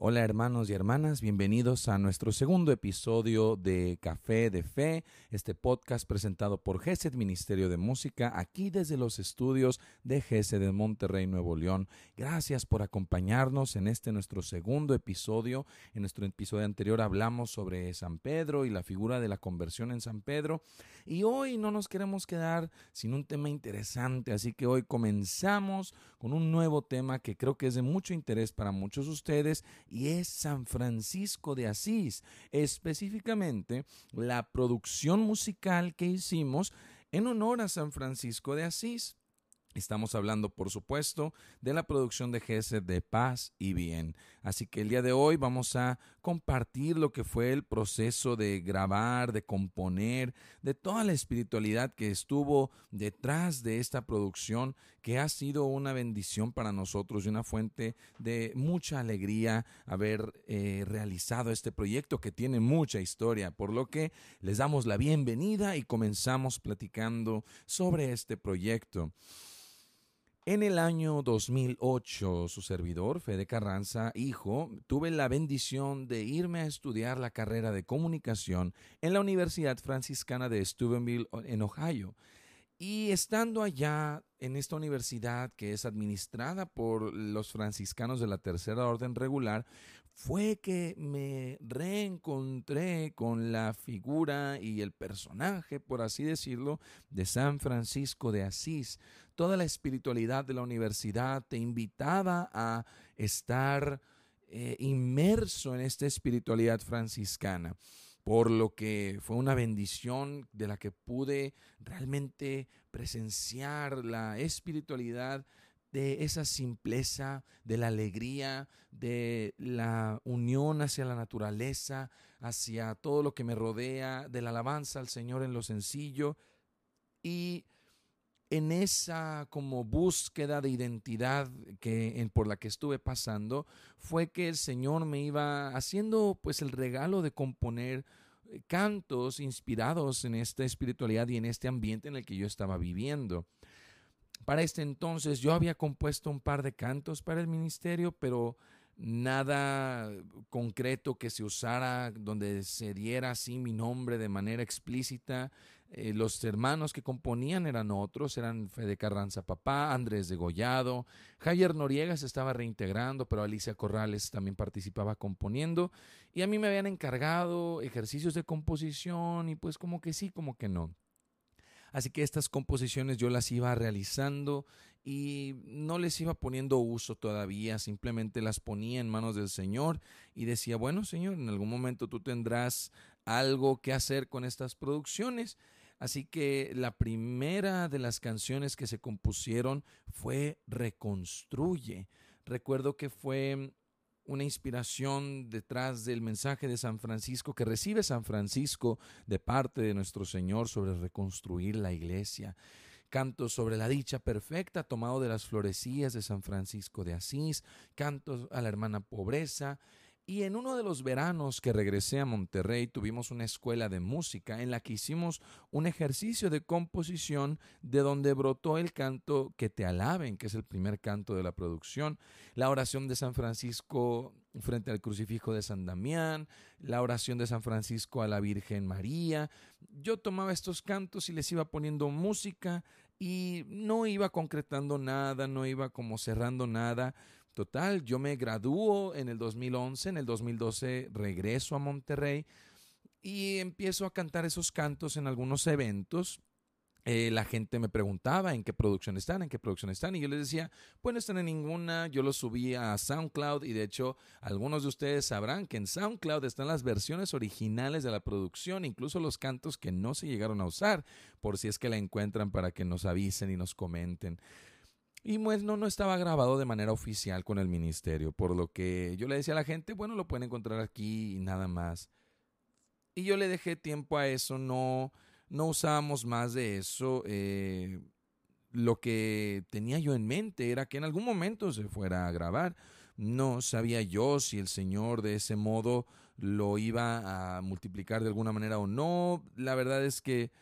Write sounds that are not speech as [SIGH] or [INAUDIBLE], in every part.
Hola hermanos y hermanas, bienvenidos a nuestro segundo episodio de Café de Fe, este podcast presentado por GESED Ministerio de Música, aquí desde los estudios de GESED de Monterrey, Nuevo León. Gracias por acompañarnos en este nuestro segundo episodio. En nuestro episodio anterior hablamos sobre San Pedro y la figura de la conversión en San Pedro. Y hoy no nos queremos quedar sin un tema interesante, así que hoy comenzamos con un nuevo tema que creo que es de mucho interés para muchos de ustedes y es San Francisco de Asís, específicamente la producción musical que hicimos en honor a San Francisco de Asís. Estamos hablando, por supuesto, de la producción de Gesed de Paz y Bien. Así que el día de hoy vamos a compartir lo que fue el proceso de grabar, de componer, de toda la espiritualidad que estuvo detrás de esta producción, que ha sido una bendición para nosotros y una fuente de mucha alegría haber eh, realizado este proyecto que tiene mucha historia. Por lo que les damos la bienvenida y comenzamos platicando sobre este proyecto. En el año 2008, su servidor, Fede Carranza, hijo, tuve la bendición de irme a estudiar la carrera de comunicación en la Universidad Franciscana de Steubenville, en Ohio. Y estando allá en esta universidad que es administrada por los franciscanos de la Tercera Orden Regular, fue que me reencontré con la figura y el personaje, por así decirlo, de San Francisco de Asís. Toda la espiritualidad de la universidad te invitaba a estar eh, inmerso en esta espiritualidad franciscana por lo que fue una bendición de la que pude realmente presenciar la espiritualidad de esa simpleza, de la alegría, de la unión hacia la naturaleza, hacia todo lo que me rodea, de la alabanza al Señor en lo sencillo y en esa como búsqueda de identidad que por la que estuve pasando fue que el Señor me iba haciendo pues el regalo de componer eh, cantos inspirados en esta espiritualidad y en este ambiente en el que yo estaba viviendo. Para este entonces yo había compuesto un par de cantos para el ministerio, pero nada concreto que se usara donde se diera así mi nombre de manera explícita. Eh, los hermanos que componían eran otros, eran Fede Carranza Papá, Andrés de Gollado, Javier Noriega se estaba reintegrando, pero Alicia Corrales también participaba componiendo y a mí me habían encargado ejercicios de composición y pues como que sí, como que no. Así que estas composiciones yo las iba realizando y no les iba poniendo uso todavía, simplemente las ponía en manos del Señor y decía, bueno Señor, en algún momento tú tendrás algo que hacer con estas producciones. Así que la primera de las canciones que se compusieron fue Reconstruye. Recuerdo que fue una inspiración detrás del mensaje de San Francisco que recibe San Francisco de parte de nuestro Señor sobre reconstruir la iglesia. Cantos sobre la dicha perfecta tomado de las florecías de San Francisco de Asís, cantos a la hermana pobreza, y en uno de los veranos que regresé a Monterrey tuvimos una escuela de música en la que hicimos un ejercicio de composición de donde brotó el canto Que te alaben, que es el primer canto de la producción, la oración de San Francisco frente al crucifijo de San Damián, la oración de San Francisco a la Virgen María. Yo tomaba estos cantos y les iba poniendo música y no iba concretando nada, no iba como cerrando nada, Total, yo me gradúo en el 2011, en el 2012 regreso a Monterrey y empiezo a cantar esos cantos en algunos eventos. Eh, la gente me preguntaba en qué producción están, en qué producción están, y yo les decía, pues no están en ninguna, yo los subí a SoundCloud y de hecho algunos de ustedes sabrán que en SoundCloud están las versiones originales de la producción, incluso los cantos que no se llegaron a usar, por si es que la encuentran para que nos avisen y nos comenten. Y pues no, no estaba grabado de manera oficial con el ministerio, por lo que yo le decía a la gente, bueno, lo pueden encontrar aquí y nada más. Y yo le dejé tiempo a eso, no, no usábamos más de eso. Eh, lo que tenía yo en mente era que en algún momento se fuera a grabar. No sabía yo si el Señor de ese modo lo iba a multiplicar de alguna manera o no. La verdad es que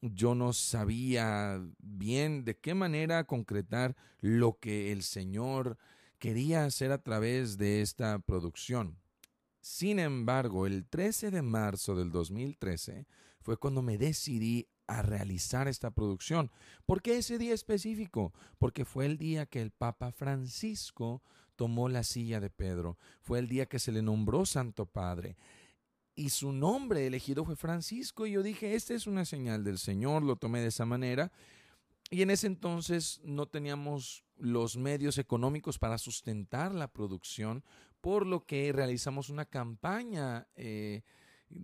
yo no sabía bien de qué manera concretar lo que el Señor quería hacer a través de esta producción. Sin embargo, el 13 de marzo del 2013 fue cuando me decidí a realizar esta producción. ¿Por qué ese día específico? Porque fue el día que el Papa Francisco tomó la silla de Pedro. Fue el día que se le nombró Santo Padre. Y su nombre elegido fue Francisco. Y yo dije, esta es una señal del Señor. Lo tomé de esa manera. Y en ese entonces no teníamos los medios económicos para sustentar la producción, por lo que realizamos una campaña eh,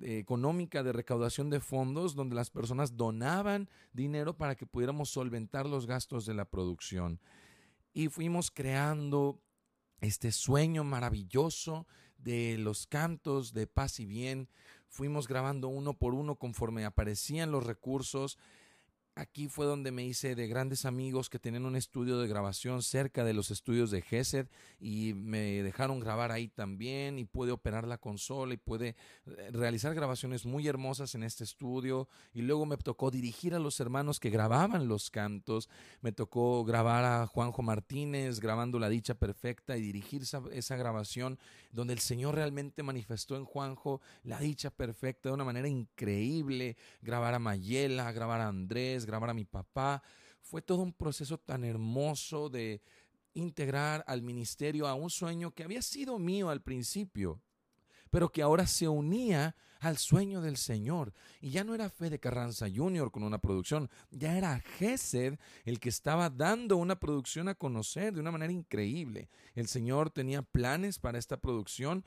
económica de recaudación de fondos donde las personas donaban dinero para que pudiéramos solventar los gastos de la producción. Y fuimos creando este sueño maravilloso de los cantos de paz y bien. Fuimos grabando uno por uno conforme aparecían los recursos. Aquí fue donde me hice de grandes amigos que tenían un estudio de grabación cerca de los estudios de Gesed y me dejaron grabar ahí también y pude operar la consola y pude eh, realizar grabaciones muy hermosas en este estudio. Y luego me tocó dirigir a los hermanos que grababan los cantos, me tocó grabar a Juanjo Martínez grabando La Dicha Perfecta y dirigir esa, esa grabación donde el Señor realmente manifestó en Juanjo la dicha perfecta de una manera increíble, grabar a Mayela, grabar a Andrés, grabar a mi papá. Fue todo un proceso tan hermoso de integrar al ministerio a un sueño que había sido mío al principio, pero que ahora se unía al sueño del Señor. Y ya no era Fe de Carranza Jr. con una producción, ya era Gesed el que estaba dando una producción a conocer de una manera increíble. El Señor tenía planes para esta producción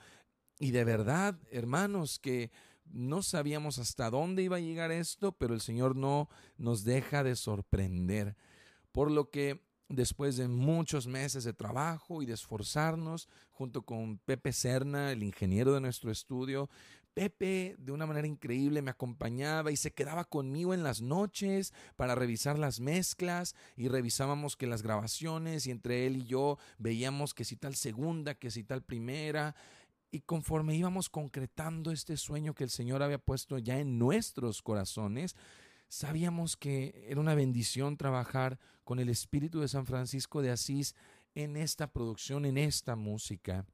y de verdad, hermanos, que no sabíamos hasta dónde iba a llegar esto, pero el Señor no nos deja de sorprender. Por lo que después de muchos meses de trabajo y de esforzarnos, junto con Pepe Serna, el ingeniero de nuestro estudio, Pepe de una manera increíble me acompañaba y se quedaba conmigo en las noches para revisar las mezclas y revisábamos que las grabaciones y entre él y yo veíamos que si tal segunda, que si tal primera y conforme íbamos concretando este sueño que el Señor había puesto ya en nuestros corazones, sabíamos que era una bendición trabajar con el Espíritu de San Francisco de Asís en esta producción, en esta música.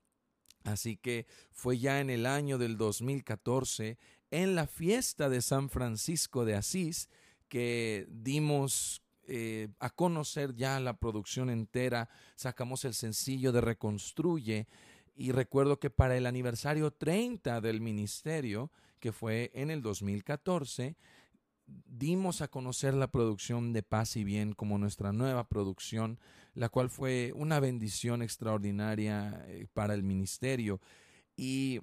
Así que fue ya en el año del 2014, en la fiesta de San Francisco de Asís, que dimos eh, a conocer ya la producción entera, sacamos el sencillo de Reconstruye y recuerdo que para el aniversario 30 del ministerio, que fue en el 2014, dimos a conocer la producción de Paz y Bien como nuestra nueva producción, la cual fue una bendición extraordinaria eh, para el ministerio. Y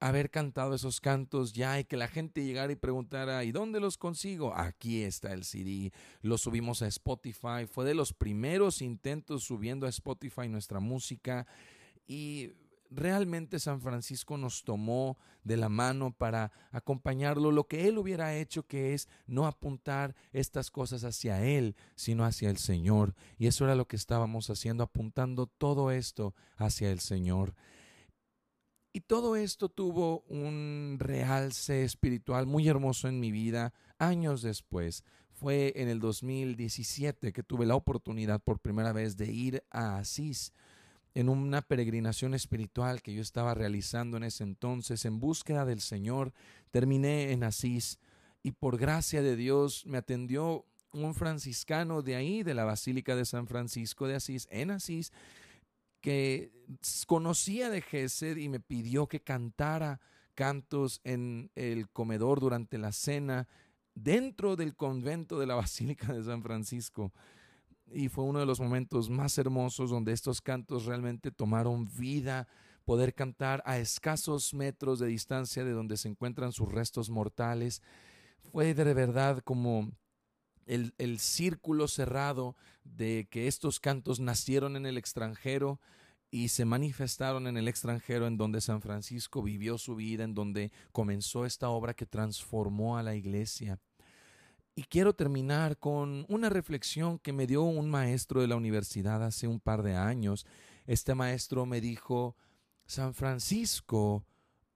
haber cantado esos cantos ya y que la gente llegara y preguntara, ¿y dónde los consigo? Aquí está el CD, lo subimos a Spotify, fue de los primeros intentos subiendo a Spotify nuestra música y realmente San Francisco nos tomó de la mano para acompañarlo, lo que él hubiera hecho, que es no apuntar estas cosas hacia él, sino hacia el Señor. Y eso era lo que estábamos haciendo, apuntando todo esto hacia el Señor. Y todo esto tuvo un realce espiritual muy hermoso en mi vida años después. Fue en el 2017 que tuve la oportunidad por primera vez de ir a Asís en una peregrinación espiritual que yo estaba realizando en ese entonces en búsqueda del Señor. Terminé en Asís y por gracia de Dios me atendió un franciscano de ahí, de la Basílica de San Francisco de Asís, en Asís, que conocía de Gesed y me pidió que cantara cantos en el comedor durante la cena dentro del convento de la [LAUGHS] Basílica de San Francisco y fue uno de los momentos más hermosos donde estos cantos realmente tomaron vida, poder cantar a escasos metros de distancia de donde se encuentran sus restos mortales. Fue de verdad como el, el círculo cerrado de que estos cantos nacieron en el extranjero y se manifestaron en el extranjero en donde San Francisco vivió su vida, en donde comenzó esta obra que transformó a la iglesia. Y quiero terminar con una reflexión que me dio un maestro de la universidad hace un par de años. Este maestro me dijo, San Francisco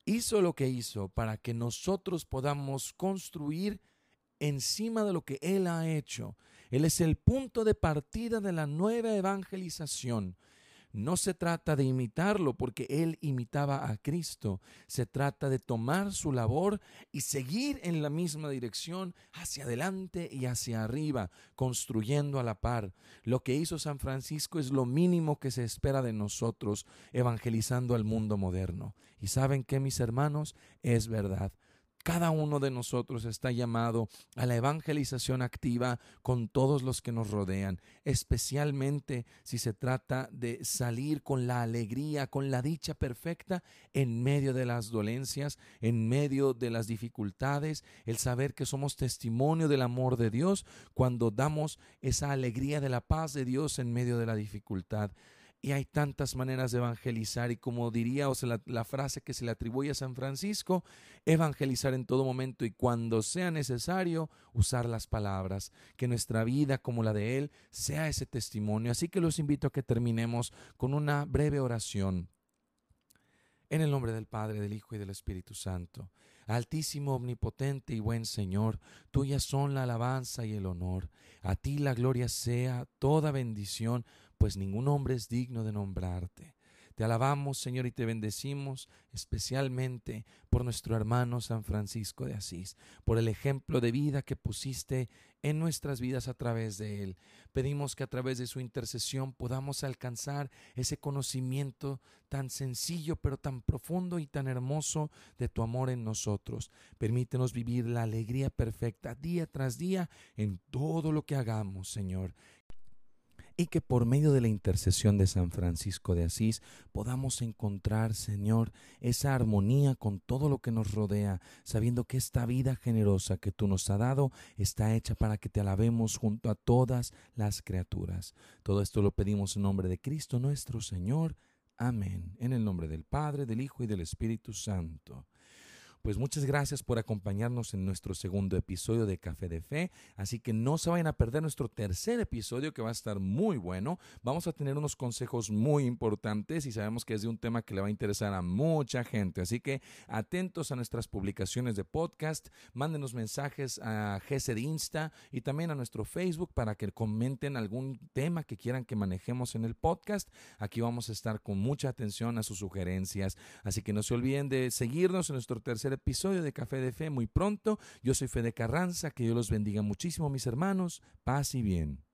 hizo lo que hizo para que nosotros podamos construir encima de lo que Él ha hecho. Él es el punto de partida de la nueva evangelización. No se trata de imitarlo porque él imitaba a Cristo, se trata de tomar su labor y seguir en la misma dirección hacia adelante y hacia arriba, construyendo a la par. Lo que hizo San Francisco es lo mínimo que se espera de nosotros, evangelizando al mundo moderno. Y saben que mis hermanos, es verdad. Cada uno de nosotros está llamado a la evangelización activa con todos los que nos rodean, especialmente si se trata de salir con la alegría, con la dicha perfecta en medio de las dolencias, en medio de las dificultades, el saber que somos testimonio del amor de Dios cuando damos esa alegría de la paz de Dios en medio de la dificultad. Y hay tantas maneras de evangelizar y como diría o sea, la, frase que se le atribuye a San Francisco, evangelizar en todo momento y cuando sea necesario usar las palabras, que nuestra vida como la de Él sea ese testimonio. Así que los invito a que terminemos con una breve oración. En el nombre del Padre, del Hijo y del Espíritu Santo. Altísimo, omnipotente y buen Señor, tuyas son la alabanza y el honor. A ti la gloria sea, toda bendición pues ningún hombre es digno de nombrarte. Te alabamos, Señor, y te bendecimos especialmente por nuestro hermano San Francisco de Asís, por el ejemplo de vida que pusiste en nuestras vidas a través de él. Pedimos que a través de su intercesión podamos alcanzar ese conocimiento tan sencillo, pero tan profundo y tan hermoso de tu amor en nosotros. Permítenos vivir la alegría perfecta día tras día en todo lo que hagamos, Señor y que por medio de la intercesión de San Francisco de Asís podamos encontrar, Señor, esa armonía con todo lo que nos rodea, sabiendo que esta vida generosa que tú nos has dado está hecha para que te alabemos junto a todas las criaturas. Todo esto lo pedimos en nombre de Cristo nuestro Señor. Amén. En el nombre del Padre, del Hijo y del Espíritu Santo. Pues muchas gracias por acompañarnos en nuestro segundo episodio de Café de Fe. Así que no se vayan a perder nuestro tercer episodio que va a estar muy bueno. Vamos a tener unos consejos muy importantes y sabemos que es de un tema que le va a interesar a mucha gente. Así que atentos a nuestras publicaciones de podcast. Mándenos mensajes a GC de Insta y también a nuestro Facebook para que comenten algún tema que quieran que manejemos en el podcast. Aquí vamos a estar con mucha atención a sus sugerencias. Así que no se olviden de seguirnos en nuestro tercer episodio de Café de Fe muy pronto. Yo soy Fede Carranza, que Dios los bendiga muchísimo, mis hermanos. Paz y bien.